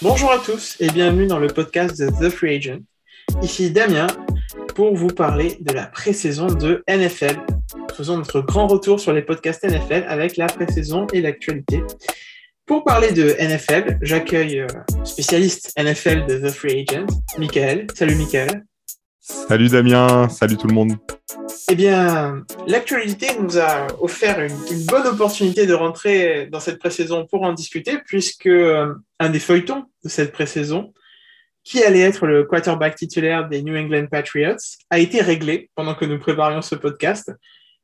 Bonjour à tous et bienvenue dans le podcast de The Free Agent. Ici Damien pour vous parler de la pré-saison de NFL. Faisons notre grand retour sur les podcasts NFL avec la pré-saison et l'actualité. Pour parler de NFL, j'accueille euh, spécialiste NFL de The Free Agent, Michael. Salut Michael. Salut Damien, salut tout le monde. Eh bien, l'actualité nous a offert une, bonne opportunité de rentrer dans cette pré-saison pour en discuter, puisque euh, un des feuilletons de cette pré-saison, qui allait être le quarterback titulaire des New England Patriots, a été réglé pendant que nous préparions ce podcast,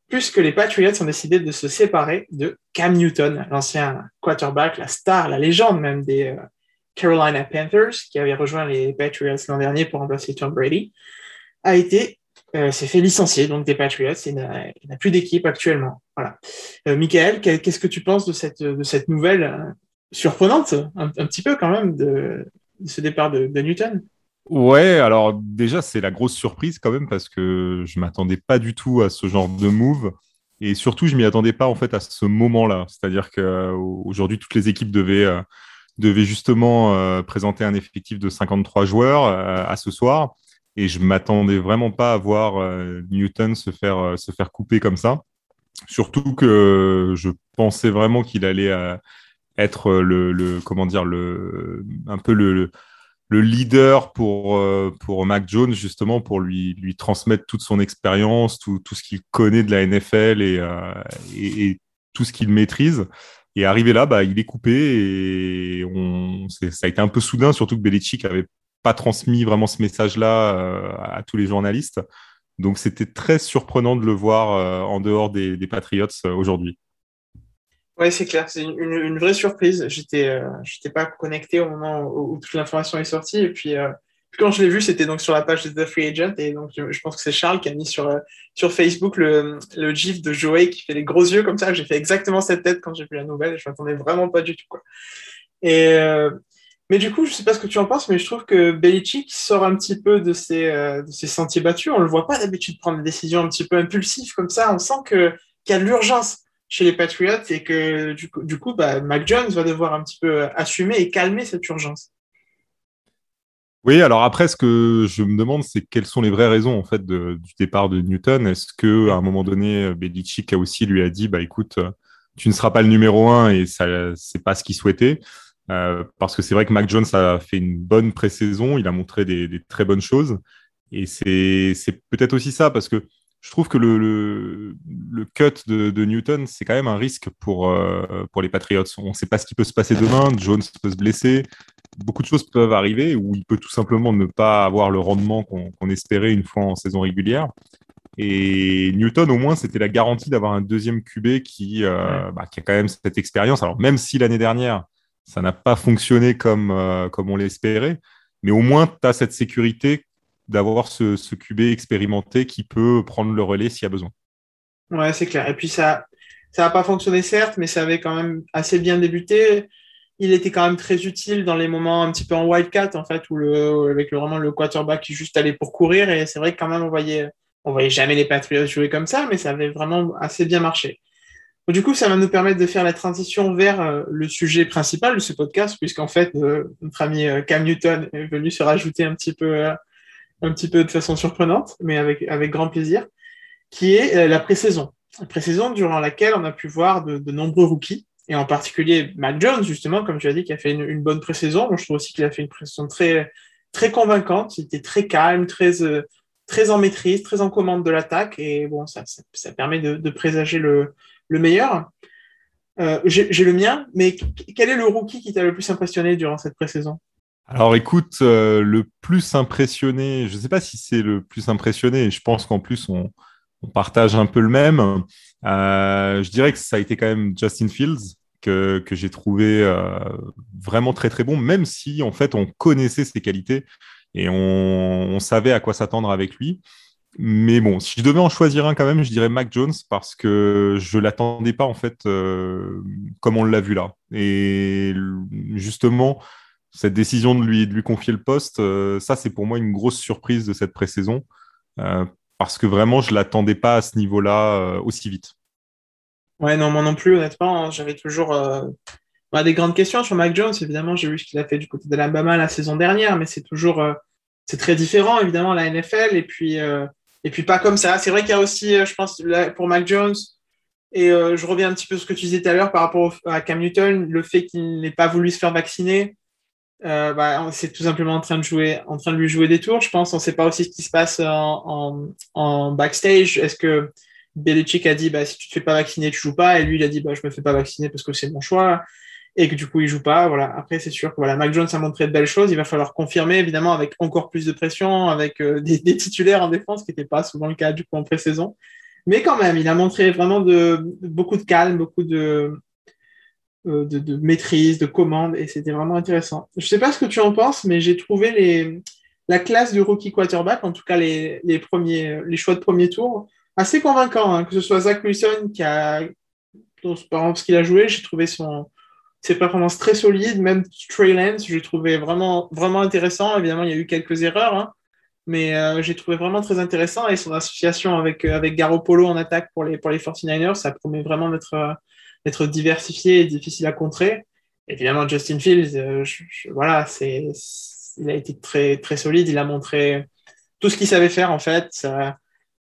puisque les Patriots ont décidé de se séparer de Cam Newton, l'ancien quarterback, la star, la légende même des euh, Carolina Panthers, qui avait rejoint les Patriots l'an dernier pour remplacer Tom Brady, a été euh, s'est fait licencier donc des Patriots et n'a plus d'équipe actuellement. Voilà. Euh, Michael, qu'est-ce que tu penses de cette, de cette nouvelle euh, surprenante, un, petit peu quand même, de, ce départ de, Newton? Ouais, alors déjà, c'est la grosse surprise quand même parce que je m'attendais pas du tout à ce genre de move. Et surtout, je m'y attendais pas en fait à ce moment-là. C'est-à-dire qu'aujourd'hui, toutes les équipes devaient, devaient justement présenter un effectif de 53 joueurs à ce soir. Et je m'attendais vraiment pas à voir euh, Newton se faire, euh, se faire couper comme ça. Surtout que je pensais vraiment qu'il allait euh, être le, comment dire, le, un peu le, le leader pour, pour Mac Jones, justement, pour lui, lui transmettre toute son expérience, tout, tout ce qu'il connaît de la NFL et, tout ce qu'il maîtrise. Et arrivé là, bah, il est coupé et ça a été un peu soudain, surtout que Belichick avait pas transmis vraiment ce message-là euh, à tous les journalistes. Donc c'était très surprenant de le voir euh, en dehors des, Patriots euh, aujourd'hui. Oui, c'est clair, c'est une, vraie surprise. J'étais, j'étais pas connecté au moment où, toute l'information est sortie. Et puis, quand je l'ai vu, c'était donc sur la page de The Free Agent. Et donc, je, pense que c'est Charles qui a mis sur, sur Facebook le, le gif de Joey qui fait les gros yeux comme ça. J'ai fait exactement cette tête quand j'ai vu la nouvelle. Je m'attendais vraiment pas du tout. Quoi. Et, mais du coup, je sais pas ce que tu en penses, mais je trouve que Belichick sort un petit peu de ses, euh, sentiers battus. On le voit pas d'habitude prendre des décisions un petit peu impulsives comme ça. On sent qu'il y a de l'urgence chez les Patriots et que du coup, du coup bah, Mac Jones va devoir un petit peu assumer et calmer cette urgence. Oui, alors après, ce que je me demande, c'est quelles sont les vraies raisons en fait du départ de Newton. Est-ce que à un moment donné, Belichick a aussi lui a dit, bah écoute, tu ne seras pas le numéro un et ça, c'est pas ce qu'il souhaitait. Euh, parce que c'est vrai que Mac Jones a fait une bonne pré-saison, il a montré des, des, très bonnes choses. Et c'est peut-être aussi ça, parce que je trouve que le, le, le cut de, de Newton, c'est quand même un risque pour, euh, pour les Patriots. On ne sait pas ce qui peut se passer demain, Jones peut se blesser, beaucoup de choses peuvent arriver, ou il peut tout simplement ne pas avoir le rendement qu'on espérait une fois en saison régulière. Et Newton, au moins, c'était la garantie d'avoir un deuxième QB qui, euh, bah, qui a quand même cette expérience. Alors, même si l'année dernière, ça n'a pas fonctionné comme, euh, comme on l'espérait, mais au moins, tu as cette sécurité d'avoir ce, ce QB expérimenté qui peut prendre le relais s'il y a besoin. Ouais, c'est clair. Et puis, ça ça n'a pas fonctionné, certes, mais ça avait quand même assez bien débuté. Il était quand même très utile dans les moments un petit peu en wildcat, en fait, où avec le, vraiment le quarterback qui juste allait pour courir. Et c'est vrai que quand même, on voyait, on voyait jamais les Patriots jouer comme ça, mais ça avait vraiment assez bien marché. Du coup, ça va nous permettre de faire la transition vers euh, le sujet principal de ce podcast, puisqu'en fait, euh, notre ami euh, Cam Newton est venu se rajouter un petit peu, un petit peu de façon surprenante, mais avec, avec grand plaisir, qui est la pré-saison. La pré-saison durant laquelle on a pu voir de, nombreux rookies, et en particulier Matt Jones, justement, comme tu as dit, qui a fait une, bonne pré-saison. Je trouve aussi qu'il a fait une pré-saison très, très convaincante. Il était très calme, très, très en maîtrise, très en commande de l'attaque, et bon, ça, ça, permet de, de présager le le meilleur. Euh, j'ai le mien, mais quel est le rookie qui t'a le plus impressionné durant cette pré-saison? Alors écoute, euh, le plus impressionné, je ne sais pas si c'est le plus impressionné, je pense qu'en plus on, partage un peu le même. Euh, je dirais que ça a été quand même Justin Fields, que, que j'ai trouvé vraiment très très bon, même si en fait on connaissait ses qualités et on, on savait à quoi s'attendre avec lui. Mais bon, si je devais en choisir un quand même, je dirais Mac Jones parce que je l'attendais pas en fait euh, comme on l'a vu là. Et justement, cette décision de lui, de lui confier le poste, euh, ça c'est pour moi une grosse surprise de cette pré-saison euh, parce que vraiment je l'attendais pas à ce niveau-là aussi vite. Ouais, non, moi non plus, honnêtement, hein, j'avais toujours. des grandes questions sur Mac Jones. Évidemment, j'ai vu ce qu'il a fait du côté de l'Alabama la saison dernière, mais c'est toujours c'est très différent, évidemment, la NFL. Et puis, et puis pas comme ça. C'est vrai qu'il y a aussi, je pense, pour Mac Jones, et je reviens un petit peu sur ce que tu disais tout à l'heure par rapport à Cam Newton, le fait qu'il n'ait pas voulu se faire vacciner. Euh, bah, c'est tout simplement en train de jouer, en train de lui jouer des tours. Je pense, on ne sait pas aussi ce qui se passe en, backstage. Est-ce que Belichick a dit, bah, si tu te fais pas vacciner, tu joues pas, et lui il a dit, bah, je me fais pas vacciner parce que c'est mon choix, et que du coup il joue pas. Voilà. Après, c'est sûr que voilà, Mac Jones a montré de belles choses. Il va falloir confirmer, évidemment, avec encore plus de pression, avec euh, des, titulaires en défense, qui n'était pas souvent le cas du coup en pré-saison. Mais quand même, il a montré vraiment de, beaucoup de calme, beaucoup de, euh, de, maîtrise, de commande, et c'était vraiment intéressant. Je ne sais pas ce que tu en penses, mais j'ai trouvé les, la classe du rookie quarterback, en tout cas les, les, premiers, les choix de premier tour, assez convaincants. Hein. Que ce soit Zach Wilson, qui a, par exemple, ce qu'il a joué, j'ai trouvé son, ses performances très solides, même Trey Lance, j'ai trouvé vraiment, vraiment intéressant. Évidemment, il y a eu quelques erreurs, hein, mais euh, j'ai trouvé vraiment très intéressant, et son association avec, avec Garoppolo en attaque pour les, pour les 49ers, ça promet vraiment d'être d'être diversifié et difficile à contrer. Évidemment, Justin Fields, euh, voilà, c'est, il a été très, très solide. Il a montré tout ce qu'il savait faire, en fait.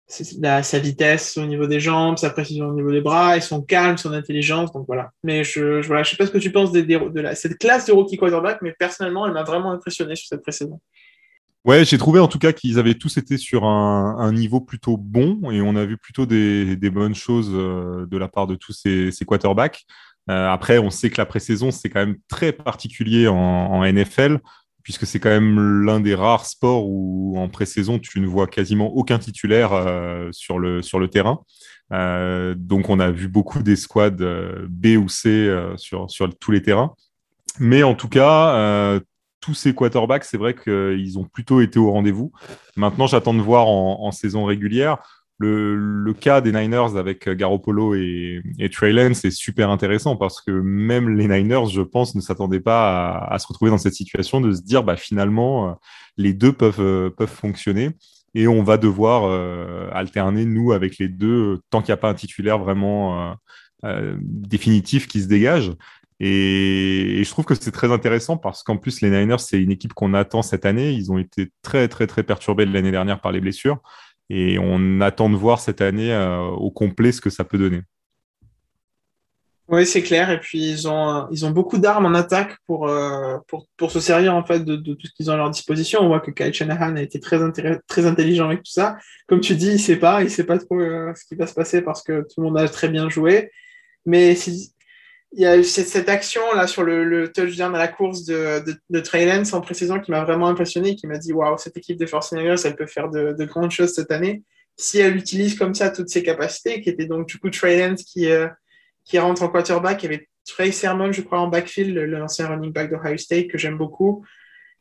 Sa, vitesse au niveau des jambes, sa précision au niveau des bras, et son calme, son intelligence. Donc voilà. Mais je, je, voilà, sais pas ce que tu penses de, la, cette classe de rookie quarterback, mais personnellement, elle m'a vraiment impressionné sur cette précédente. Ouais, j'ai trouvé en tout cas qu'ils avaient tous été sur un, niveau plutôt bon et on a vu plutôt des, bonnes choses euh, de la part de tous ces, quarterbacks. Euh, après, on sait que la pré-saison, c'est quand même très particulier en, NFL puisque c'est quand même l'un des rares sports où en pré-saison, tu ne vois quasiment aucun titulaire euh, sur, le, terrain. donc, on a vu beaucoup des squads B ou C sur, sur tous les terrains. Mais en tout cas, tous ces quarterbacks, c'est vrai qu'ils ont plutôt été au rendez-vous. Maintenant, j'attends de voir en, saison régulière. Le, cas des Niners avec Garoppolo et, et Trey Lance est super intéressant parce que même les Niners, je pense, ne s'attendaient pas à, se retrouver dans cette situation de se dire bah, finalement, euh, les deux peuvent, euh, peuvent fonctionner et on va devoir euh, alterner, nous, avec les deux, tant qu'il n'y a pas un titulaire vraiment définitif qui se dégage. Et, je trouve que c'est très intéressant parce qu'en plus, les Niners, c'est une équipe qu'on attend cette année. Ils ont été très, très, très perturbés l'année dernière par les blessures. Et on attend de voir cette année euh, au complet ce que ça peut donner. Oui, c'est clair. Et puis, ils ont, ils ont beaucoup d'armes en attaque pour, euh, pour, pour, se servir en fait de, tout ce qu'ils ont à leur disposition. On voit que Kyle Shanahan a été très, très intelligent avec tout ça. Comme tu dis, il sait pas, il sait pas trop euh, ce qui va se passer parce que tout le monde a très bien joué. Mais il y a cette action là sur le, touchdown à la course de, de, de Trey Lance en pré-saison qui m'a vraiment impressionné, qui m'a dit waouh, cette équipe des Force elle peut faire de, grandes choses cette année. Si elle utilise comme ça toutes ses capacités, qui était donc du coup Trey Lance qui, euh, qui rentre en quarterback, il y avait Trey Sermon, je crois, en backfield, l'ancien running back d'Ohio State que j'aime beaucoup.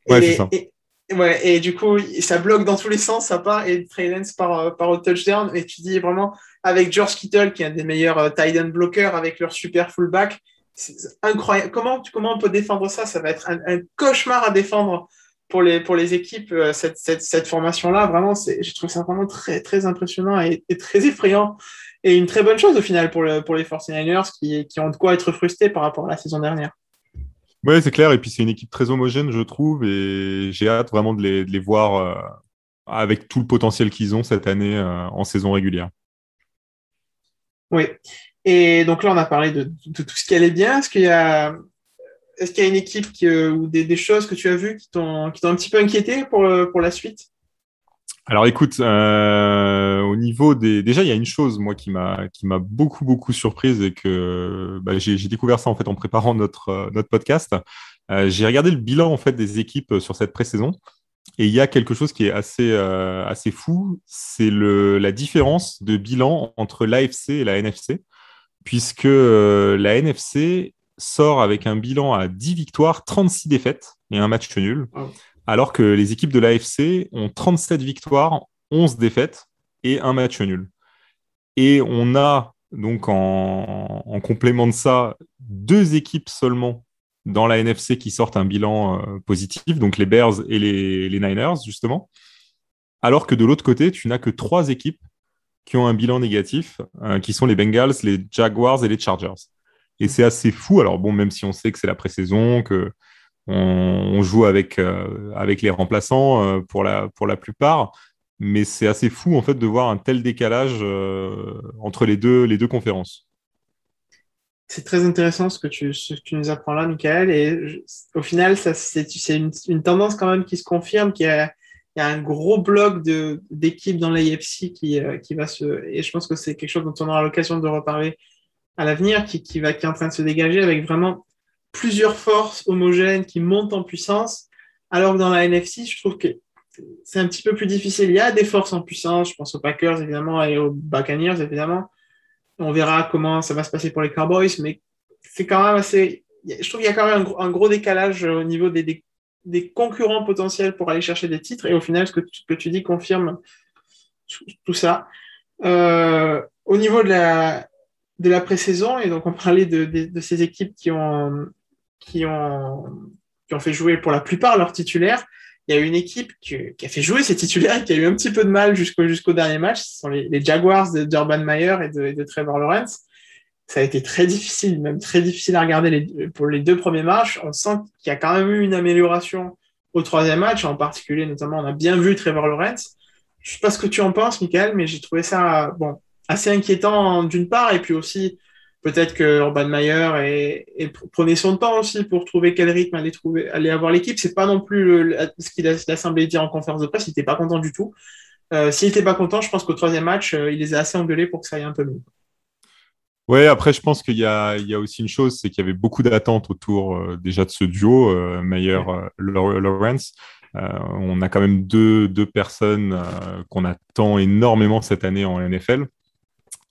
Ouais, et, ça. Et, ouais, et du coup, ça bloque dans tous les sens, ça part, et Trey Lance part, part au touchdown, et tu dis vraiment avec George Kittle, qui est un des meilleurs euh, tight end blockers, avec leur super fullback. C'est incroyable. Comment, comment on peut défendre ça? Ça va être un, cauchemar à défendre pour les, pour les équipes, euh, cette, cette, cette formation-là. Vraiment, je trouve ça vraiment très, très impressionnant et, très effrayant. Et une très bonne chose au final pour, le, pour les 49ers qui, qui ont de quoi être frustrés par rapport à la saison dernière. Oui, c'est clair. Et puis, c'est une équipe très homogène, je trouve. Et j'ai hâte vraiment de les, de les voir euh, avec tout le potentiel qu'ils ont cette année en saison régulière. Oui. Et donc là, on a parlé de, tout ce qui allait bien. Est-ce qu'il y a, une équipe ou des, choses que tu as vues qui t'ont, un petit peu inquiété pour, pour la suite? Alors écoute, euh, au niveau des, déjà il y a une chose moi qui m'a beaucoup beaucoup surprise et que bah, j'ai, découvert ça en fait en préparant notre podcast. Euh, j'ai regardé le bilan en fait des équipes sur cette pré-saison et il y a quelque chose qui est assez, euh, assez fou, c'est la différence de bilan entre l'AFC et la NFC, puisque euh, la NFC sort avec un bilan à 10 victoires, 36 défaites et un match nul, alors que les équipes de l'AFC ont 37 victoires, 11 défaites et un match nul. Et on a donc en, en complément de ça deux équipes seulement dans la NFC qui sortent un bilan euh, positif, donc les Bears et les, Niners, justement. Alors que de l'autre côté, tu n'as que trois équipes qui ont un bilan négatif, euh, qui sont les Bengals, les Jaguars et les Chargers. Et c'est assez fou. Alors bon, même si on sait que c'est la pré-saison, que on, joue avec, euh, avec les remplaçants pour, la, plupart, mais c'est assez fou en fait de voir un tel décalage entre les deux conférences. C'est très intéressant ce que, tu, tu nous apprends là, Michael. Et au final, c'est une, une, tendance quand même qui se confirme, qu'il y y a un gros bloc d'équipes dans l'AFC qui, qui va se. Et je pense que c'est quelque chose dont on aura l'occasion de reparler à l'avenir, qui, qui, va, qui est en train de se dégager avec vraiment plusieurs forces homogènes qui montent en puissance, alors que dans la NFC, je trouve que c'est un petit peu plus difficile. Il y a des forces en puissance, je pense aux Packers évidemment et aux Buccaneers évidemment. On verra comment ça va se passer pour les Cowboys, mais c'est quand même assez. Je trouve qu'il y a quand même un, gros, décalage au niveau des, concurrents potentiels pour aller chercher des titres. Et au final, ce que, que tu dis confirme tout ça. Euh, au niveau de la, de la pré-saison, et donc on parlait de, de, ces équipes qui ont, qui, ont, qui ont fait jouer pour la plupart leurs titulaires. Il y a une équipe qui, a fait jouer ses titulaires et qui a eu un petit peu de mal jusqu'au dernier match. Ce sont les, Jaguars de d'Urban Meyer et de, Trevor Lawrence. Ça a été très difficile, même très difficile à regarder pour les deux premiers matchs. On sent qu'il y a quand même eu une amélioration au troisième match, en particulier, notamment, on a bien vu Trevor Lawrence. Je sais pas ce que tu en penses, Michael, mais j'ai trouvé ça, assez inquiétant d'une part, et puis aussi peut-être que Urban Meyer prenait son temps aussi pour trouver quel rythme allait, trouver, allait avoir l'équipe. C'est pas non plus ce qu'il a, semblé dire en conférence de presse, il n'était pas content du tout. Euh, S'il n'était pas content, je pense qu'au troisième match, euh, il les a assez engueulés pour que ça aille un peu mieux. Ouais, après, je pense qu'il y, y, a aussi une chose, c'est qu'il y avait beaucoup d'attentes autour euh, déjà de ce duo, euh, Meyer-Lawrence. on a quand même deux, deux personnes qu'on attend énormément cette année en NFL.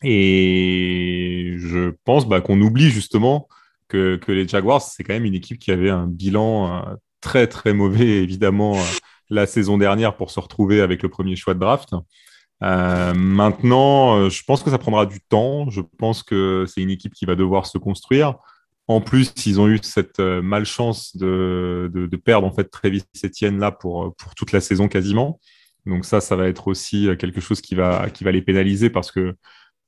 Et je pense bah, qu'on oublie justement que, les Jaguars, c'est quand même une équipe qui avait un bilan euh, très très mauvais, évidemment, euh, la saison dernière pour se retrouver avec le premier choix de draft. Euh, maintenant, je pense que ça prendra du temps. Je pense que c'est une équipe qui va devoir se construire. En plus, ils ont eu cette malchance de, de, de, perdre en fait Travis Etienne là pour, pour toute la saison quasiment. Donc ça, ça va être aussi quelque chose qui va, qui va les pénaliser parce que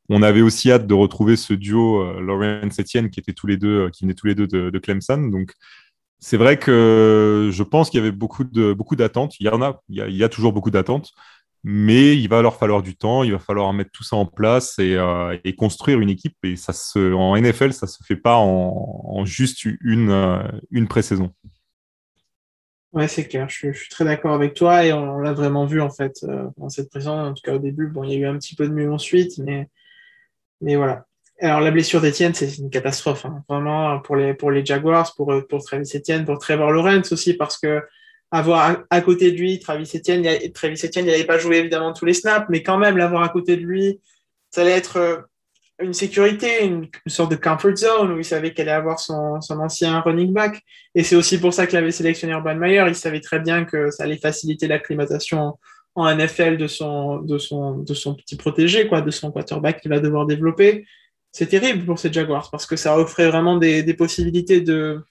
on avait aussi hâte de retrouver ce duo euh, Lawrence Etienne qui étaient tous les deux, euh, qui venaient tous les deux de, Clemson. Donc c'est vrai que je pense qu'il y avait beaucoup de beaucoup d'attentes. Il y en a, il y a, toujours beaucoup d'attentes, mais il va leur falloir du temps. Il va falloir mettre tout ça en place et, euh, construire une équipe. Et ça en NFL, ça se fait pas en, juste une une pré-saison. Ouais, c'est clair. Je, suis très d'accord avec toi et on, l'a vraiment vu en fait dans cette pré-saison. En tout cas au début, bon, il y a eu un petit peu de mieux ensuite, mais mais voilà. Alors, la blessure d'Etienne, c'est une catastrophe, hein. vraiment, pour les, pour les Jaguars, pour, pour Travis Etienne, pour Trevor Lawrence aussi, parce que avoir à, côté de lui Travis Etienne, il, Travis Etienne, il pas joué évidemment tous les snaps, mais quand même, l'avoir à côté de lui, ça allait être euh, une sécurité, une, sorte de comfort zone où il savait qu'elle allait avoir son, son ancien running back. Et c'est aussi pour ça qu'il avait sélectionné Urban Meyer. Il savait très bien que ça allait faciliter l'acclimatation en NFL de son, de son, de son petit protégé, quoi, de son quarterback qu'il va devoir développer. C'est terrible pour ces Jaguars parce que ça offrait vraiment des, des possibilités de,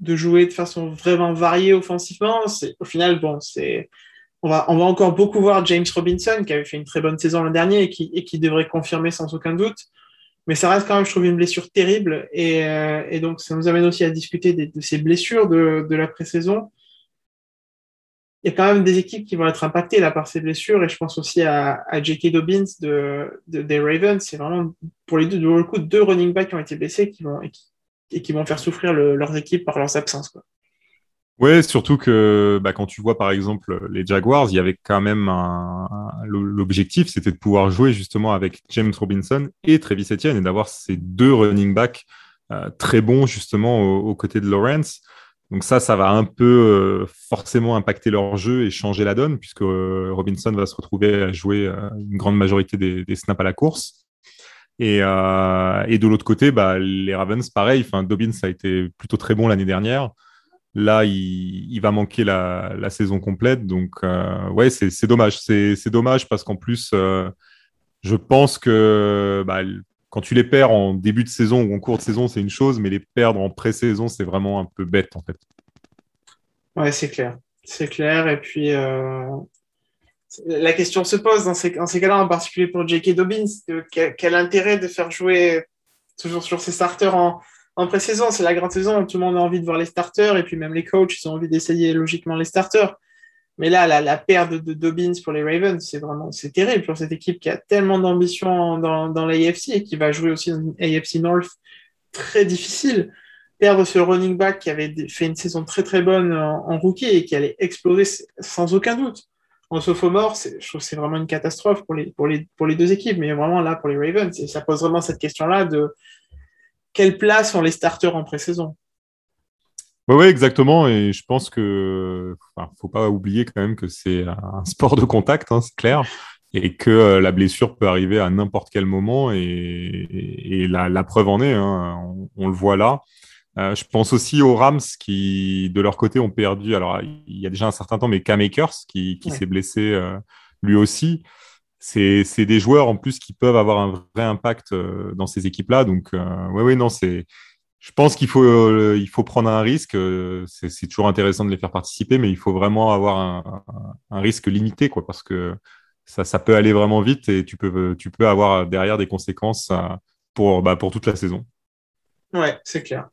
de jouer de façon vraiment variée offensivement. Au final, bon, c'est on va, on va encore beaucoup voir James Robinson qui avait fait une très bonne saison l'an dernier et qui, et qui devrait confirmer sans aucun doute. Mais ça reste quand même, je trouve, une blessure terrible. Et, euh, et donc, ça nous amène aussi à discuter de, ces blessures de, de la pré-saison il y a quand même des équipes qui vont être impactées là par ces blessures et je pense aussi à, à J.K. Dobbins de, des Ravens. C'est vraiment pour les deux, le coup, deux running backs qui ont été blessés qui vont, et, qui, vont faire souffrir leurs équipes par leurs absences. Ouais, surtout que bah, quand tu vois par exemple les Jaguars, il y avait quand même l'objectif, c'était de pouvoir jouer justement avec James Robinson et Travis Etienne et d'avoir ces deux running backs euh, très bons justement aux côtés de Lawrence. Donc ça, ça va un peu euh, forcément impacter leur jeu et changer la donne, puisque euh, Robinson va se retrouver à jouer euh, une grande majorité des, snaps à la course. Et, de l'autre côté, bah, les Ravens, pareil, Dobbins a été plutôt très bon l'année dernière. Là, il, va manquer la, saison complète. Donc, ouais, c'est dommage. C'est dommage parce qu'en plus, je pense que bah, quand tu les perds en début de saison ou en cours de saison, c'est une chose, mais les perdre en pré-saison, c'est vraiment un peu bête en fait. Ouais, c'est clair. C'est clair. Et puis, euh, la question se pose dans ces, cas-là, en particulier pour J.K. Dobbins, quel, intérêt de faire jouer toujours sur ses starters en, en pré-saison? C'est la grande saison, tout le monde a envie de voir les starters et puis même les coachs, ils ont envie d'essayer logiquement les starters. Mais là, la, perte de, Dobbins pour les Ravens, c'est vraiment c'est terrible pour cette équipe qui a tellement d'ambition dans, dans l'AFC et qui va jouer aussi dans une AFC North très difficile. Perdre ce running back qui avait fait une saison très très bonne en, rookie et qui allait exploser sans aucun doute. En sophomore, je trouve que c'est vraiment une catastrophe pour les, pour, les, pour les deux équipes, mais vraiment là pour les Ravens. Et ça pose vraiment cette question-là de quelle place ont les starters en pré-saison? Oui, exactement. Et je pense que ne faut pas oublier quand même que c'est un sport de contact, hein, c'est clair, et que euh, la blessure peut arriver à n'importe quel moment. Et, la, preuve en est, hein, on, le voit là. Euh, je pense aussi aux Rams qui, de leur côté, ont perdu. Alors, il y a déjà un certain temps, mais Cam Akers qui, s'est blessé euh, lui aussi. C'est des joueurs en plus qui peuvent avoir un vrai impact dans ces équipes-là. Donc, oui, oui, non, c'est je pense qu'il faut, euh, il faut prendre un risque. Euh, c'est toujours intéressant de les faire participer, mais il faut vraiment avoir un, un, risque limité, quoi, parce que ça, ça, peut aller vraiment vite et tu peux, tu peux avoir derrière des conséquences euh, pour, bah, pour toute la saison. Ouais, c'est clair.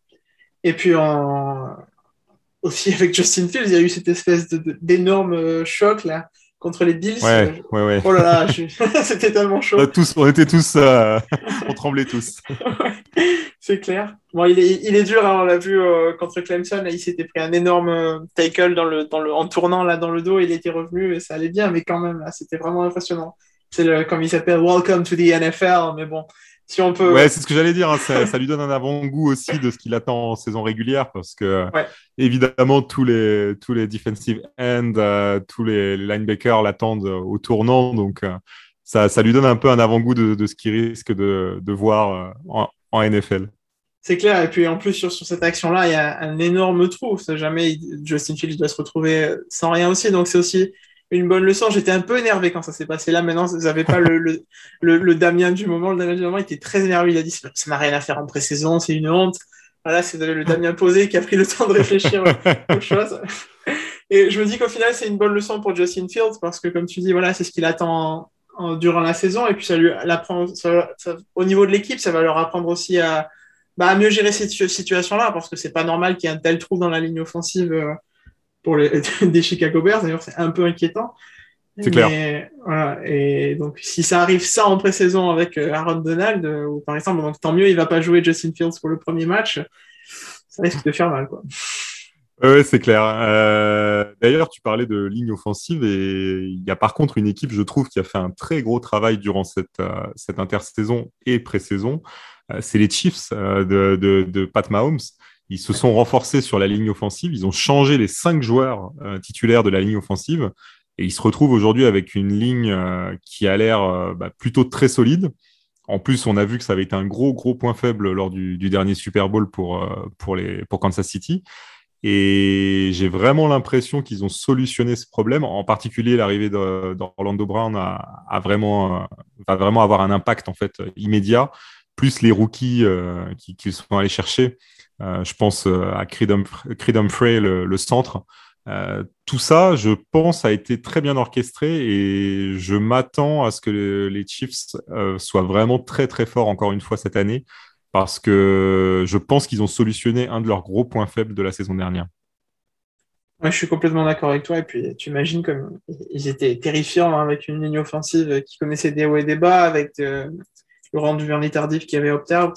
Et puis en... aussi avec Justin Fields, il y a eu cette espèce d'énorme choc là contre les Bills. Ouais, ouais, ouais. Oh là là, c'était tellement chaud. On, tous, on était tous, on tremblait tous. C'est clair. Bon, il est, il est dur, hein, on l'a vu euh, contre Clemson, là, il s'était pris un énorme euh, tackle dans le, dans le, en tournant là, dans le dos, il était revenu et ça allait bien, mais quand même, là, c'était vraiment impressionnant. C'est le, comme il s'appelle, Welcome to the NFL, mais bon, si on peut. Ouais, c'est ce que j'allais dire, hein, ça, ça, lui donne un avant-goût aussi de ce qu'il attend en saison régulière, parce que évidemment, tous les, tous les defensive ends, euh, tous les linebackers l'attendent au tournant, donc. ça, ça, lui donne un peu un avant-goût de, de, ce qu'il risque de, de voir en, en NFL. C'est clair. Et puis en plus, sur, sur cette action-là, il y a un énorme trou. Jamais Justin Fields doit se retrouver sans rien aussi. Donc c'est aussi une bonne leçon. J'étais un peu énervé quand ça s'est passé là. Maintenant, vous n'avez pas le, le, le, Damien du moment. Le Damien du moment, était très énervé. Il a dit ça n'a rien à faire en pré-saison, c'est une honte. Voilà, c'est le Damien posé qui a pris le temps de réfléchir aux choses. Et je me dis qu'au final, c'est une bonne leçon pour Justin Fields parce que, comme tu dis, voilà, c'est ce qu'il attend durant la saison. Et puis, ça lui apprend, au niveau de l'équipe, ça va leur apprendre aussi à, bah, mieux gérer cette situation-là, parce que c'est pas normal qu'il y ait un tel trou dans la ligne offensive euh, pour les, des Chicago Bears. D'ailleurs, c'est un peu inquiétant. C'est clair. Voilà, et donc, si ça arrive ça en pré-saison avec euh, Aaron Donald, euh, ou par exemple, donc, tant mieux, il va pas jouer Justin Fields pour le premier match. Ça risque de faire mal, quoi. Oui, c'est clair. D'ailleurs, tu parlais de ligne offensive et il y a par contre une équipe, je trouve, qui a fait un très gros travail durant cette, cette intersaison et pré-saison. Euh, c'est les Chiefs euh, de, Pat Mahomes. Ils se sont renforcés sur la ligne offensive. Ils ont changé les cinq joueurs euh, titulaires de la ligne offensive. Et ils se retrouvent aujourd'hui avec une ligne qui a l'air bah, plutôt très solide. En plus, on a vu que ça avait été un gros, gros point faible lors du, dernier Super Bowl pour, pour, les, pour Kansas City. Et j'ai vraiment l'impression qu'ils ont solutionné ce problème. En particulier, l'arrivée d'Orlando Brown a, vraiment, va vraiment avoir un impact en fait immédiat plus les rookies euh, qui, sont allés chercher. Euh, je pense euh, à Creed, Humphrey, le, centre. tout ça, je pense, a été très bien orchestré et je m'attends à ce que les, Chiefs soient vraiment très très forts encore une fois cette année parce que je pense qu'ils ont solutionné un de leurs gros points faibles de la saison dernière. je suis complètement d'accord avec toi. Et puis, tu imagines comme ils étaient terrifiants hein, avec une ligne offensive qui connaissait des hauts et des bas, avec Laurent Duvernay-Tardif qui avait opt-out.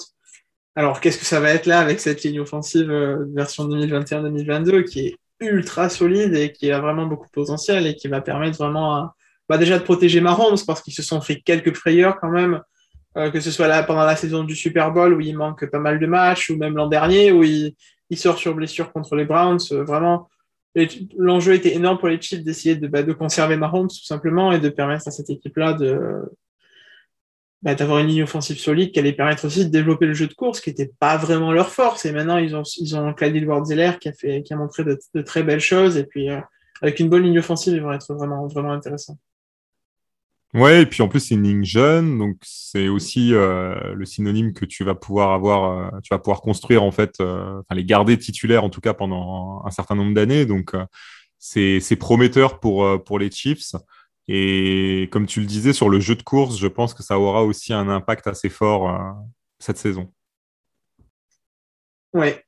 Alors, qu'est-ce que ça va être là avec cette ligne offensive euh, version 2021-2022 qui est ultra solide et qui a vraiment beaucoup de potentiel et qui va permettre vraiment bah, déjà de protéger Mahomes parce qu'ils se sont fait quelques frayeurs quand même, euh, que ce soit là pendant la saison du Super Bowl où il manque pas mal de matchs ou même l'an dernier où il, sort sur blessure contre les Browns. Euh, vraiment, l'enjeu était énorme pour les Chiefs d'essayer de, bah, de conserver Mahomes tout simplement et de permettre à cette équipe-là de, bah, d'avoir une ligne offensive solide qui allait permettre aussi de développer le jeu de course, qui n'était pas vraiment leur force. Et maintenant, ils ont, ils ont Clyde Edwards-Zeller qui a, fait, qui a montré de, très belles choses. Et puis, euh, avec une bonne ligne offensive, ils vont être vraiment, vraiment intéressants. Ouais, et puis en plus, c'est une ligne jeune, donc c'est aussi euh, le synonyme que tu vas pouvoir avoir, euh, tu vas pouvoir construire, en fait, enfin, les garder titulaires, en tout cas, pendant un certain nombre d'années. Donc, c'est prometteur pour, pour les Chiefs. Et comme tu le disais, sur le jeu de course, je pense que ça aura aussi un impact assez fort euh, cette saison. Ouais.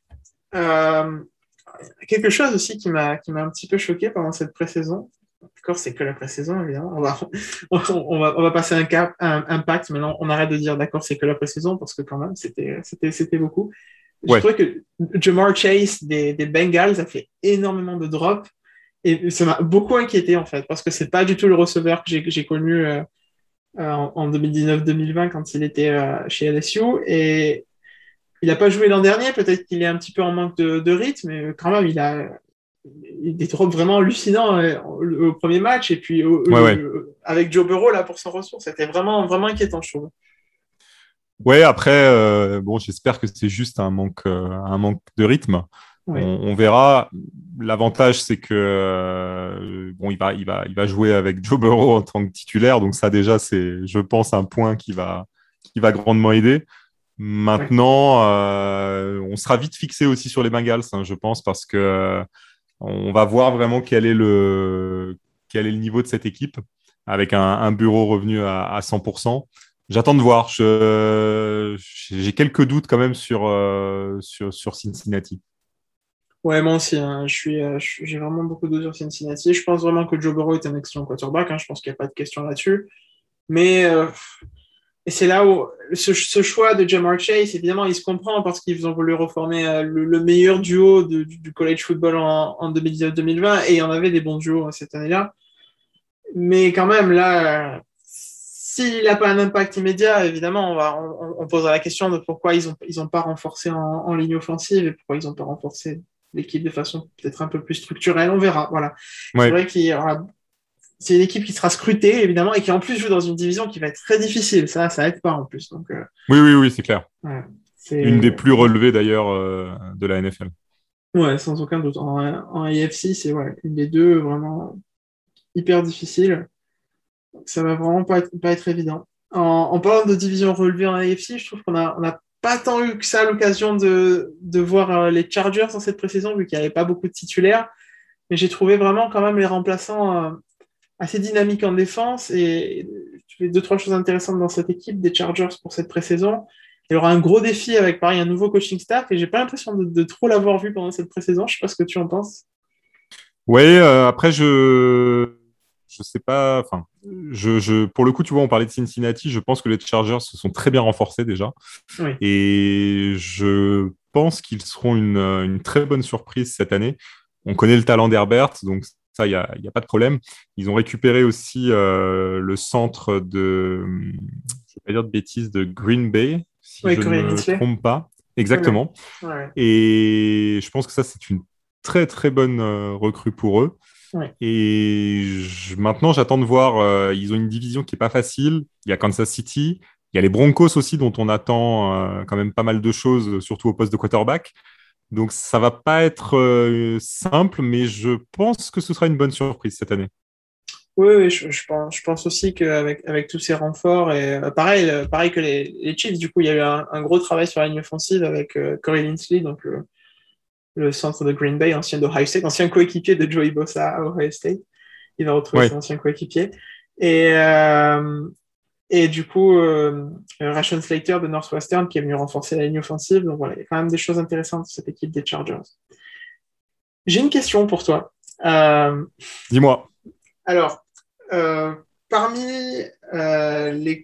quelque chose aussi qui m'a un petit peu choqué pendant cette pré-saison, D'accord, c'est que la pré-saison, évidemment. On va, on, va, on va passer un cap, un, un pacte. Maintenant, on arrête de dire d'accord, c'est que la pré-saison parce que quand même, c'était, c'était, c'était beaucoup. Je trouvais que Jamar Chase des, des Bengals a fait énormément de drops et ça m'a beaucoup inquiété en fait parce que c'est pas du tout le receveur que j'ai, j'ai connu euh, euh en, 2019-2020 quand il était euh, chez LSU et il n'a pas joué l'an dernier. Peut-être qu'il est un petit peu en manque de, de rythme, mais quand même, il a, des drops vraiment hallucinants euh, au, premier match et puis avec Joe Burrow là pour son retour, c'était vraiment vraiment inquiétant je trouve. Ouais, après euh, bon, j'espère que c'est juste un manque euh, un manque de rythme. On, verra. L'avantage c'est que bon, il va il va il va jouer avec Joe Burrow en tant que titulaire, donc ça déjà c'est je pense un point qui va qui va grandement aider. Maintenant, on sera vite fixé aussi sur les Bengals, hein, je pense, parce que on va voir vraiment quel est le, quel est le niveau de cette équipe avec un, bureau revenu à, 100%. J'attends de voir. J'ai quelques doutes quand même sur, euh, sur, Cincinnati. Ouais, moi aussi. Hein. Euh, j'ai vraiment beaucoup de doutes sur Cincinnati. Je pense vraiment que Joe Burrow est un excellent quarterback. Hein. Je pense qu'il n'y a pas de question là-dessus. Mais euh, et c'est là où ce, choix de Jamar Chase, évidemment, il se comprend parce qu'ils ont voulu reformer euh, le, meilleur duo du, college football en, en 2019-2020 et il y en avait des bons duos hein, cette année-là. Mais quand même, là, s'il n'a pas un impact immédiat, évidemment, on, va, on, posera la question de pourquoi ils n'ont ils ont pas renforcé en, ligne offensive et pourquoi ils n'ont pas renforcé l'équipe de façon peut-être un peu plus structurelle. On verra. Voilà. C'est vrai qu'il y aura c'est une équipe qui sera scrutée, évidemment, et qui en plus joue dans une division qui va être très difficile. Ça, ça aide pas en plus. Donc, euh, Oui, oui, oui, c'est clair. une des plus relevées d'ailleurs euh, de la NFL. Ouais, sans aucun doute. En, en AFC, c'est ouais, une des deux vraiment hyper difficile. Ça va vraiment pas être, pas être évident. En, parlant de division relevée en AFC, je trouve qu'on a, on a pas tant eu que ça l'occasion de, de voir euh, les Chargers dans cette pré-saison, vu qu'il n'y avait pas beaucoup de titulaires. Mais j'ai trouvé vraiment quand même les remplaçants assez dynamique en défense et tu fais deux, trois choses intéressantes dans cette équipe des Chargers pour cette pré-saison. Il y aura un gros défi avec pareil un nouveau coaching staff et j'ai pas l'impression de, trop l'avoir vu pendant cette pré-saison. Je sais pas ce que tu en penses. Oui, euh, après je je sais pas. Enfin, je, je, pour le coup, tu vois, on parlait de Cincinnati. Je pense que les Chargers se sont très bien renforcés déjà, et je pense qu'ils seront une, une, très bonne surprise cette année. On connaît le talent d'Herbert, donc ça, il n'y a, a, pas de problème. Ils ont récupéré aussi euh, le centre de, je ne vais pas dire de bêtises, de Green Bay, si je ne me trompe pas. Exactement. Et je pense que ça, c'est une très, très bonne euh, recrue pour eux. Et maintenant, j'attends de voir. Euh, ils ont une division qui n'est pas facile. Il y a Kansas City. Il y a les Broncos aussi, dont on attend quand même pas mal de choses, surtout au poste de quarterback. Donc ça va pas être euh, simple, mais je pense que ce sera une bonne surprise cette année. Oui, je, pense, je pense aussi qu'avec avec tous ces renforts, et euh, pareil, euh, pareil que les, les, Chiefs, du coup, il y a eu un, gros travail sur la ligne offensive avec Corey Linsley, donc le, centre de Green Bay, ancien d'Ohio State, ancien coéquipier de Joey Bossa à Ohio State. Il va retrouver son ancien coéquipier. Et, et du coup, euh, Ration Slater de Northwestern qui est venu renforcer la ligne offensive. Donc voilà, il y a quand même des choses intéressantes sur cette équipe des Chargers. J'ai une question pour toi. Euh, Dis-moi. Alors, euh, parmi les.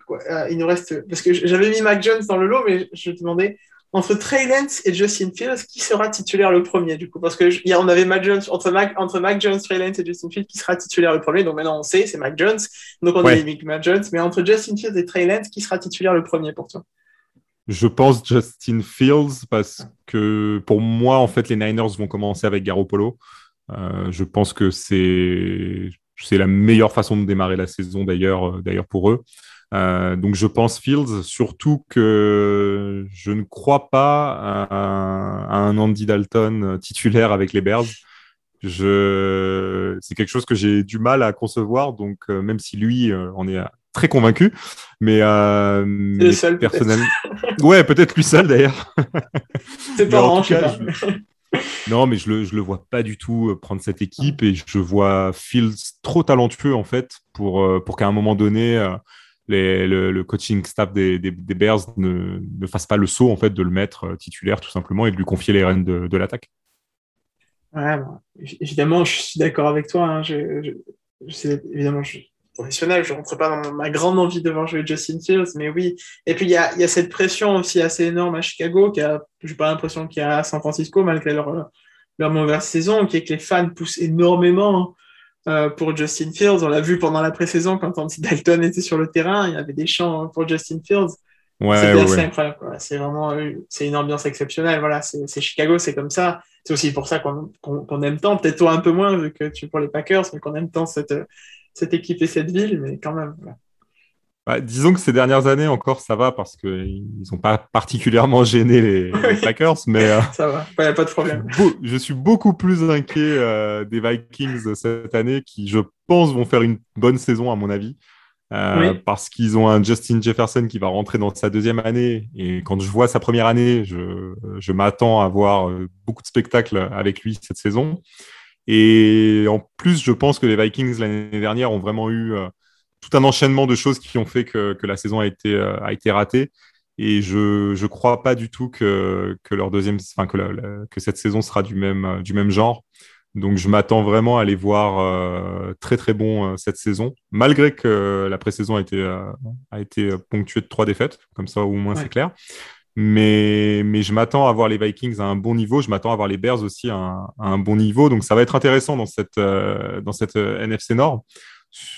il nous reste. Parce que j'avais mis Mac Jones dans le lot, mais je te demandais entre Trey Lance et Justin Fields, qui sera titulaire le premier du coup Parce que hier on avait Mac Jones entre Mac, entre Mac Jones, Trey Lance et Justin Fields, qui sera titulaire le premier. Donc maintenant on sait, c'est Mac Jones. Donc on a mis Mac Jones. Mais entre Justin Fields et Trey Lance, qui sera titulaire le premier pour toi? Je pense Justin Fields parce que pour moi en fait les Niners vont commencer avec Garoppolo. Euh, je pense que c'est c'est la meilleure façon de démarrer la saison d'ailleurs euh, d'ailleurs pour eux. Euh, donc je pense Fields, surtout que je ne crois pas à, un Andy Dalton titulaire avec les Bears. Je... C'est quelque chose que j'ai du mal à concevoir, donc euh, même si lui euh, en est très convaincu, mais, seul, personnellement, ouais, peut-être lui seul d'ailleurs. C'est pas, Non, mais je le, je le vois pas du tout prendre cette équipe et je vois Fields trop talentueux en fait pour, pour qu'à un moment donné le, coaching staff des, Bears ne, fasse pas le saut en fait de le mettre titulaire tout simplement et de lui confier les rênes de, l'attaque. Évidemment, je suis d'accord avec toi. Hein. Je, évidemment, je suis professionnel, je ne rentre pas dans ma grande envie de voir jouer Justin Fields, mais oui. Et puis, il y a, cette pression aussi assez énorme à Chicago, qui a, j'ai pas l'impression qu'il y a à San Francisco, malgré leur, leur mauvaise saison, qui est que les fans poussent énormément euh, pour Justin Fields. On l'a vu pendant la pré-saison quand Andy Dalton était sur le terrain, il y avait des chants pour Justin Fields. Ouais, c'est incroyable. C'est vraiment c'est une ambiance exceptionnelle. Voilà, c'est Chicago, c'est comme ça. C'est aussi pour ça qu'on aime tant, peut-être toi un peu moins vu que tu es pour les Packers, mais qu'on aime tant cette, cette équipe et cette ville, mais quand même. Bah, disons que ces dernières années encore, ça va parce qu'ils n'ont pas particulièrement gêné les, Packers, mais euh, ça va, il n'y a pas de problème. je suis beaucoup plus inquiet euh, des Vikings cette année, qui je pense vont faire une bonne saison à mon avis, euh, parce qu'ils ont un Justin Jefferson qui va rentrer dans sa deuxième année, et quand je vois sa première année, je, je m'attends à voir beaucoup de spectacles avec lui cette saison. Et en plus, je pense que les Vikings l'année dernière ont vraiment eu tout un enchaînement de choses qui ont fait que, que la saison a été, euh, a été ratée. Et je ne crois pas du tout que, que leur deuxième, enfin, que, que cette saison sera du même, euh, du même genre. Donc je m'attends vraiment à les voir euh, très très bons cette saison, malgré que la pré-saison a été, a été ponctuée de trois défaites, comme ça au moins c'est clair. Mais, mais je m'attends à voir les Vikings à un bon niveau, je m'attends à voir les Bears aussi à un, à un, bon niveau, donc ça va être intéressant dans cette, dans cette NFC Nord.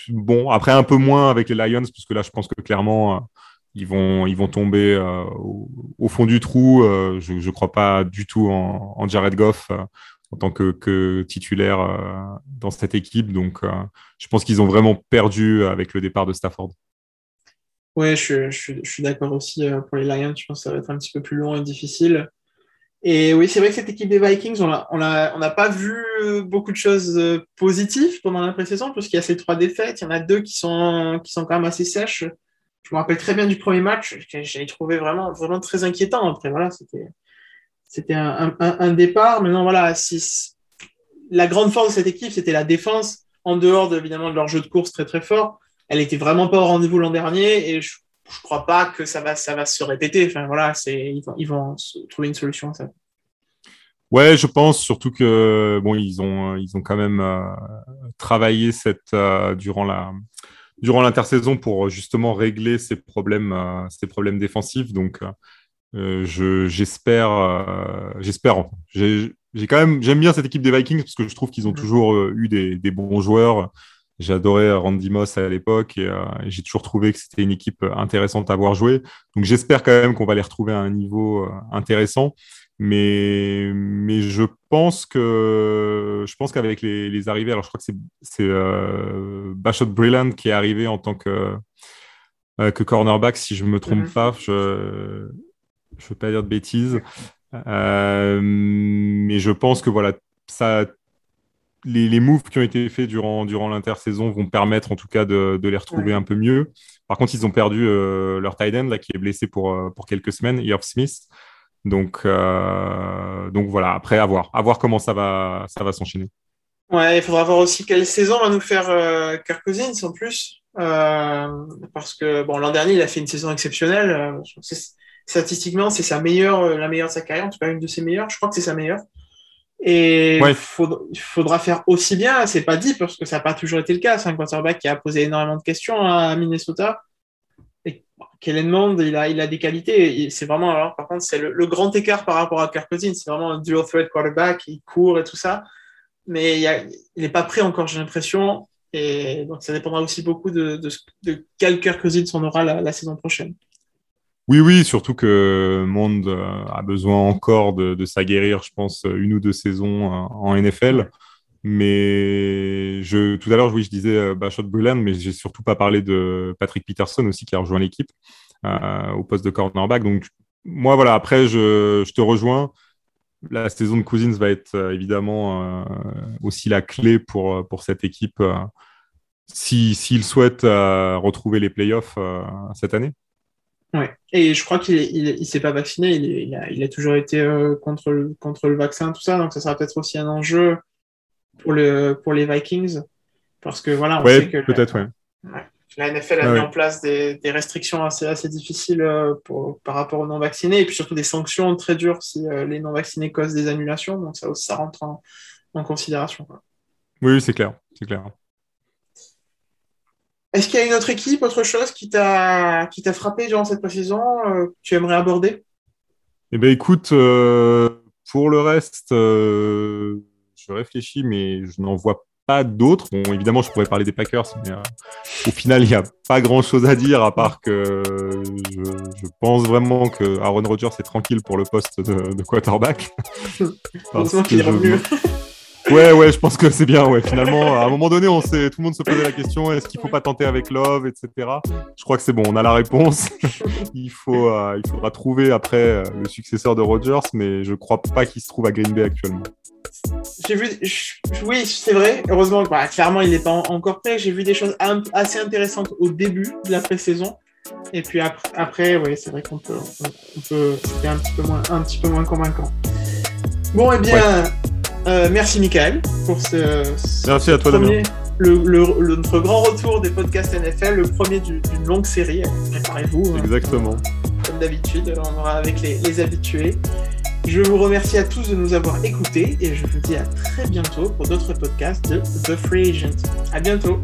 Bon, après un peu moins avec les Lions, parce que là, je pense que clairement, euh, ils vont, ils tomber euh, au, fond du trou. Euh, je ne crois pas du tout en, Jared Goff en tant que, titulaire dans cette équipe. Donc, je pense qu'ils ont vraiment perdu avec le départ de Stafford. Oui, je, je, suis d'accord aussi pour les Lions. Je pense que ça va être un petit peu plus long et difficile. Et oui, c'est vrai que cette équipe des Vikings, on n'a on on pas vu beaucoup de choses euh, positives pendant la pré-saison, parce qu'il y a ces trois défaites. Il y en a deux qui sont, qui sont quand même assez sèches. Je me rappelle très bien du premier match, j'ai trouvé vraiment, vraiment très inquiétant. Après, voilà, c'était, c'était un, un, un, départ. Maintenant, voilà, si, la grande force de cette équipe, c'était la défense, en dehors de, évidemment de leur jeu de course très très fort. Elle était vraiment pas au rendez-vous l'an dernier, et je crois pas que ça va, ça va se répéter. Enfin, voilà, c'est, ils, vont, ils vont trouver une solution ça. Ouais, je pense surtout que bon, ils ont, ils ont quand même euh, travaillé cette euh, durant la durant l'intersaison pour justement régler ces problèmes, euh, ces problèmes défensifs. Donc, je, j'espère, j'espère. J'ai, j'ai quand même, j'aime bien cette équipe des Vikings parce que je trouve qu'ils ont mm. toujours eu des, des bons joueurs. J'adorais Randy Moss à l'époque et, euh, j'ai toujours trouvé que c'était une équipe intéressante à voir jouer. Donc j'espère quand même qu'on va les retrouver à un niveau euh, intéressant. Mais, mais je pense que je pense qu'avec les, les, arrivées, alors je crois que c'est euh, Bashot Brilland qui est arrivé en tant que, euh, que cornerback, si je ne me trompe mhm. pas. Je ne veux pas dire de bêtises. mais je pense que voilà, ça les, les, moves qui ont été faits durant, durant l'intersaison vont permettre en tout cas de, de les retrouver un peu mieux. Par contre, ils ont perdu euh, leur tight end là, qui est blessé pour, euh, pour quelques semaines, Irv Smith. Donc, euh, donc voilà, après, à voir, à voir comment ça va, ça va s'enchaîner. Ouais, il faudra voir aussi quelle saison va nous faire euh, Kirk Cousins en plus. parce que bon, l'an dernier, il a fait une saison exceptionnelle. statistiquement, c'est sa meilleure, la meilleure de sa carrière, en tout cas une de ses meilleures. Je crois que c'est sa meilleure. Et il faudra, faire aussi bien. C'est pas dit parce que ça n'a pas toujours été le cas. C'est un quarterback qui a posé énormément de questions à Minnesota. Et Kellen Mond, il a, il a des qualités. C'est vraiment, alors, par contre, c'est le, grand écart par rapport à Kirk Cousins. C'est vraiment un dual threat quarterback. Il court et tout ça. Mais il n'est pas prêt encore, j'ai l'impression. Et donc, ça dépendra aussi beaucoup de, de, de quel Kirk Cousins on aura la saison prochaine. Oui, oui, surtout que Monde euh, a besoin encore de, s'aguerrir, je pense, une ou deux saisons euh, en NFL. Mais je, tout à l'heure, oui, je disais euh, Bashot Bruland, mais j'ai surtout pas parlé de Patrick Peterson aussi qui a rejoint l'équipe au poste de cornerback. Donc, moi, voilà, après, je, te rejoins. La saison de Cousins va être évidemment aussi la clé pour, pour cette équipe s'il si, souhaite retrouver les playoffs cette année. Ouais. Et je crois qu'il il, s'est pas vacciné, il, il, a, il, a, toujours été euh, contre, le, contre le vaccin, tout ça, donc ça sera peut-être aussi un enjeu pour, le, pour les Vikings. Parce que voilà, on sait que. Peut-être, ouais. La NFL a mis en place des, restrictions assez, assez difficiles pour, par rapport aux non-vaccinés et puis surtout des sanctions très dures si les non-vaccinés causent des annulations. Donc ça, ça rentre en, considération. Oui, c'est clair. C'est clair. Est-ce qu'il y a une autre équipe, autre chose qui t'a frappé durant cette pré-saison que tu aimerais aborder? Eh bien, écoute, pour le reste, je réfléchis, mais je n'en vois pas d'autres. Bon, évidemment, je pourrais parler des Packers, mais euh, au final, il n'y a pas grand-chose à dire, à part que je, pense vraiment que Aaron Rodgers est tranquille pour le poste de, quarterback. Heureusement qu'il est revenu. Ouais, ouais, je pense que c'est bien. Ouais, finalement, à un moment donné, on sait, tout le monde se posait la question est-ce qu'il faut pas tenter avec Love, etc. Je crois que c'est bon, on a la réponse. il, faut, euh, il faudra trouver après euh, le successeur de Rodgers, mais je crois pas qu'il se trouve à Green Bay actuellement. J'ai vu, oui, c'est vrai. Heureusement, bah, clairement, il n'est pas encore prêt. J'ai vu des choses assez intéressantes au début de la pré-saison. Et puis après, après oui, c'est vrai qu'on peut, on, peut c'était un petit peu moins, un petit peu moins convaincant. Bon, et eh bien, euh, merci Michael pour ce, merci à toi, premier, le, le, notre grand retour des podcasts NFL, le premier d'une longue série. Préparez-vous. Hein. Exactement. comme d'habitude, on aura avec les, les habitués. Je vous remercie à tous de nous avoir écoutés et je vous dis à très bientôt pour d'autres podcasts de The Free Agent. À bientôt.